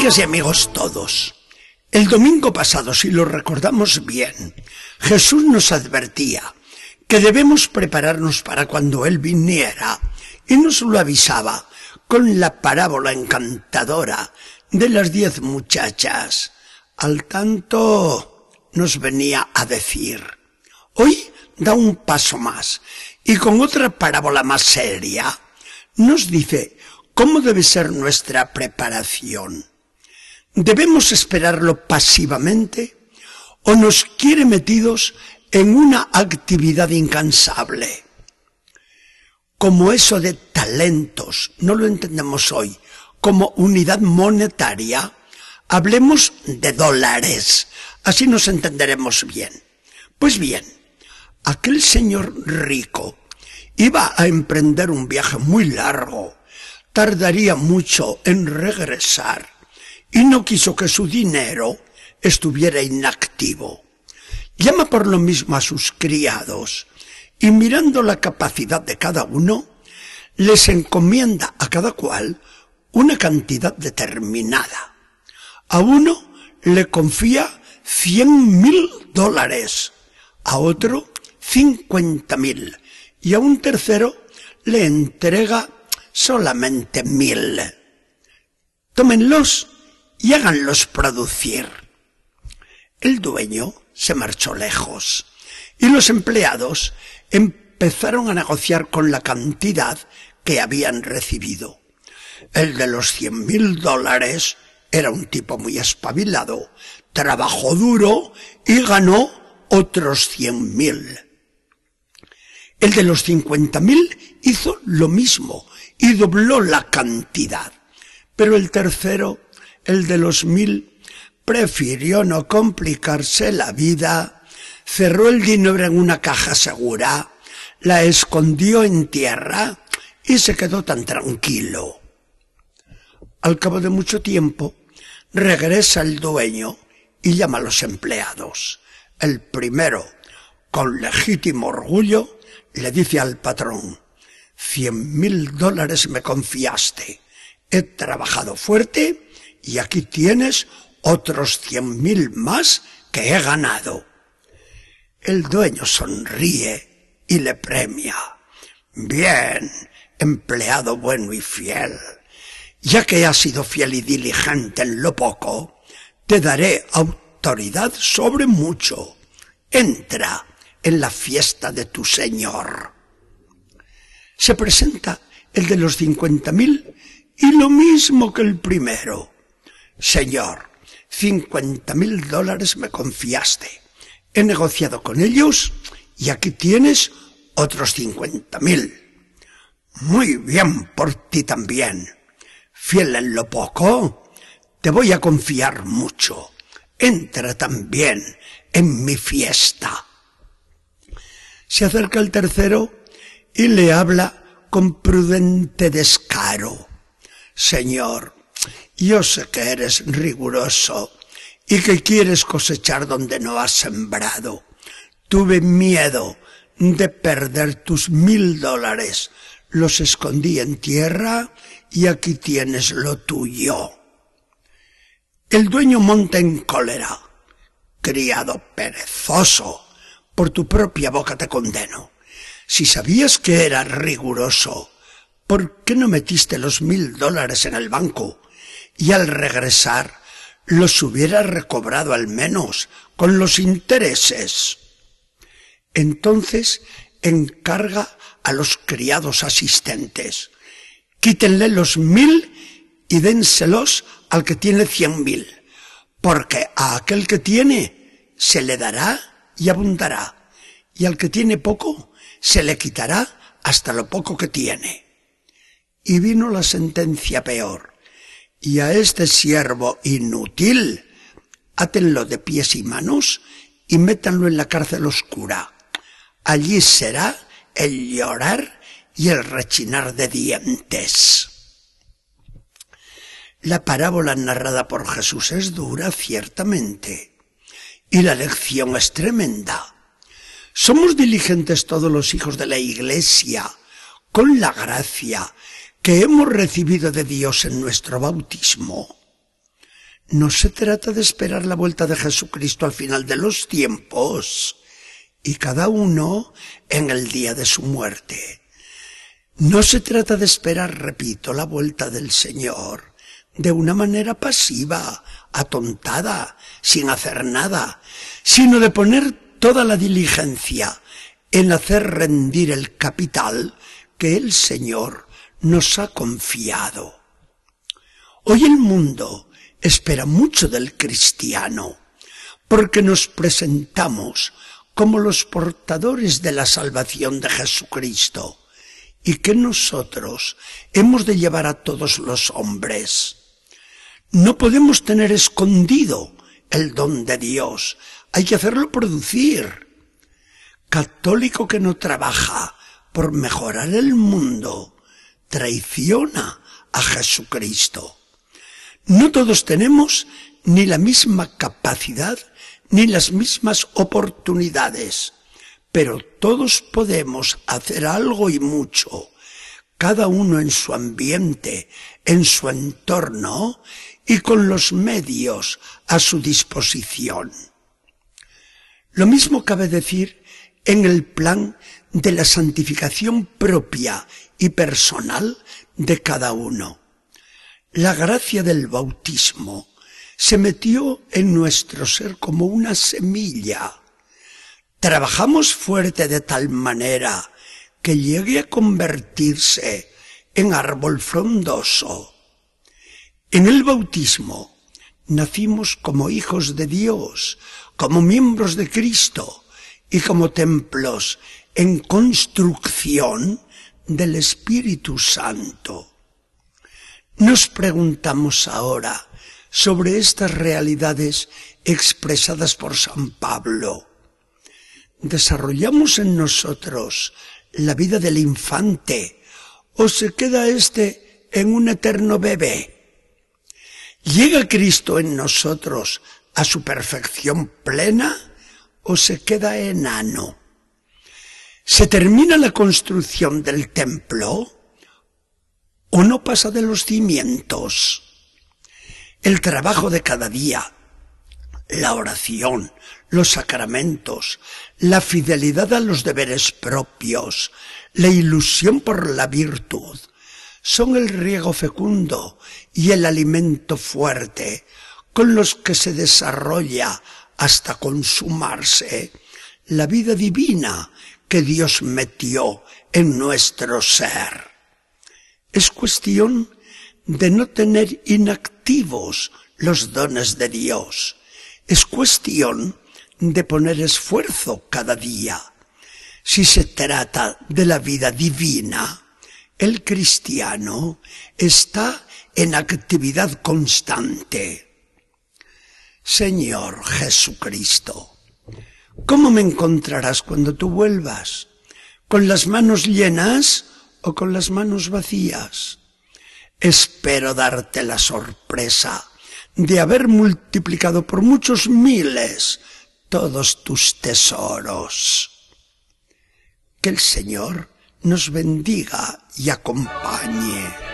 Amigas y amigos todos, el domingo pasado, si lo recordamos bien, Jesús nos advertía que debemos prepararnos para cuando Él viniera y nos lo avisaba con la parábola encantadora de las diez muchachas. Al tanto nos venía a decir, hoy da un paso más y con otra parábola más seria nos dice cómo debe ser nuestra preparación. ¿Debemos esperarlo pasivamente o nos quiere metidos en una actividad incansable? Como eso de talentos, no lo entendemos hoy, como unidad monetaria, hablemos de dólares, así nos entenderemos bien. Pues bien, aquel señor rico iba a emprender un viaje muy largo, tardaría mucho en regresar y no quiso que su dinero estuviera inactivo. Llama por lo mismo a sus criados y mirando la capacidad de cada uno, les encomienda a cada cual una cantidad determinada. A uno le confía cien mil dólares, a otro cincuenta mil y a un tercero le entrega solamente mil. Tómenlos y háganlos producir. El dueño se marchó lejos y los empleados empezaron a negociar con la cantidad que habían recibido. El de los cien mil dólares era un tipo muy espabilado, trabajó duro y ganó otros cien mil. El de los cincuenta mil hizo lo mismo y dobló la cantidad. Pero el tercero, el de los mil, prefirió no complicarse la vida, cerró el dinero en una caja segura, la escondió en tierra y se quedó tan tranquilo. Al cabo de mucho tiempo, regresa el dueño y llama a los empleados. El primero, con legítimo orgullo, le dice al patrón, cien mil dólares me confiaste. He trabajado fuerte y aquí tienes otros cien mil más que he ganado. El dueño sonríe y le premia. Bien, empleado bueno y fiel. Ya que has sido fiel y diligente en lo poco, te daré autoridad sobre mucho. Entra en la fiesta de tu Señor. Se presenta el de los cincuenta mil y lo mismo que el primero. Señor, cincuenta mil dólares me confiaste. He negociado con ellos y aquí tienes otros cincuenta mil. Muy bien por ti también. Fiel en lo poco, te voy a confiar mucho. Entra también en mi fiesta. Se acerca el tercero y le habla con prudente descaro. Señor, yo sé que eres riguroso y que quieres cosechar donde no has sembrado. Tuve miedo de perder tus mil dólares los escondí en tierra y aquí tienes lo tuyo. El dueño monta en cólera. Criado perezoso, por tu propia boca te condeno. Si sabías que era riguroso, ¿por qué no metiste los mil dólares en el banco y al regresar los hubieras recobrado al menos con los intereses? Entonces encarga a los criados asistentes. Quítenle los mil y dénselos al que tiene cien mil, porque a aquel que tiene se le dará y abundará, y al que tiene poco se le quitará hasta lo poco que tiene. Y vino la sentencia peor, y a este siervo inútil, átenlo de pies y manos y métanlo en la cárcel oscura. Allí será el llorar y el rechinar de dientes. La parábola narrada por Jesús es dura, ciertamente, y la lección es tremenda. Somos diligentes todos los hijos de la Iglesia con la gracia que hemos recibido de Dios en nuestro bautismo. No se trata de esperar la vuelta de Jesucristo al final de los tiempos y cada uno en el día de su muerte. No se trata de esperar, repito, la vuelta del Señor de una manera pasiva, atontada, sin hacer nada, sino de poner toda la diligencia en hacer rendir el capital que el Señor nos ha confiado. Hoy el mundo espera mucho del cristiano, porque nos presentamos como los portadores de la salvación de Jesucristo y que nosotros hemos de llevar a todos los hombres. No podemos tener escondido el don de Dios, hay que hacerlo producir. Católico que no trabaja por mejorar el mundo, traiciona a Jesucristo. No todos tenemos ni la misma capacidad ni las mismas oportunidades, pero todos podemos hacer algo y mucho, cada uno en su ambiente, en su entorno y con los medios a su disposición. Lo mismo cabe decir en el plan de la santificación propia y personal de cada uno. La gracia del bautismo se metió en nuestro ser como una semilla. Trabajamos fuerte de tal manera que llegue a convertirse en árbol frondoso. En el bautismo nacimos como hijos de Dios, como miembros de Cristo y como templos en construcción del Espíritu Santo. Nos preguntamos ahora, sobre estas realidades expresadas por San Pablo. ¿Desarrollamos en nosotros la vida del infante o se queda éste en un eterno bebé? ¿Llega Cristo en nosotros a su perfección plena o se queda enano? ¿Se termina la construcción del templo o no pasa de los cimientos? El trabajo de cada día, la oración, los sacramentos, la fidelidad a los deberes propios, la ilusión por la virtud, son el riego fecundo y el alimento fuerte con los que se desarrolla hasta consumarse la vida divina que Dios metió en nuestro ser. Es cuestión de no tener inactivos los dones de Dios. Es cuestión de poner esfuerzo cada día. Si se trata de la vida divina, el cristiano está en actividad constante. Señor Jesucristo, ¿cómo me encontrarás cuando tú vuelvas? ¿Con las manos llenas o con las manos vacías? Espero darte la sorpresa de haber multiplicado por muchos miles todos tus tesoros. Que el Señor nos bendiga y acompañe.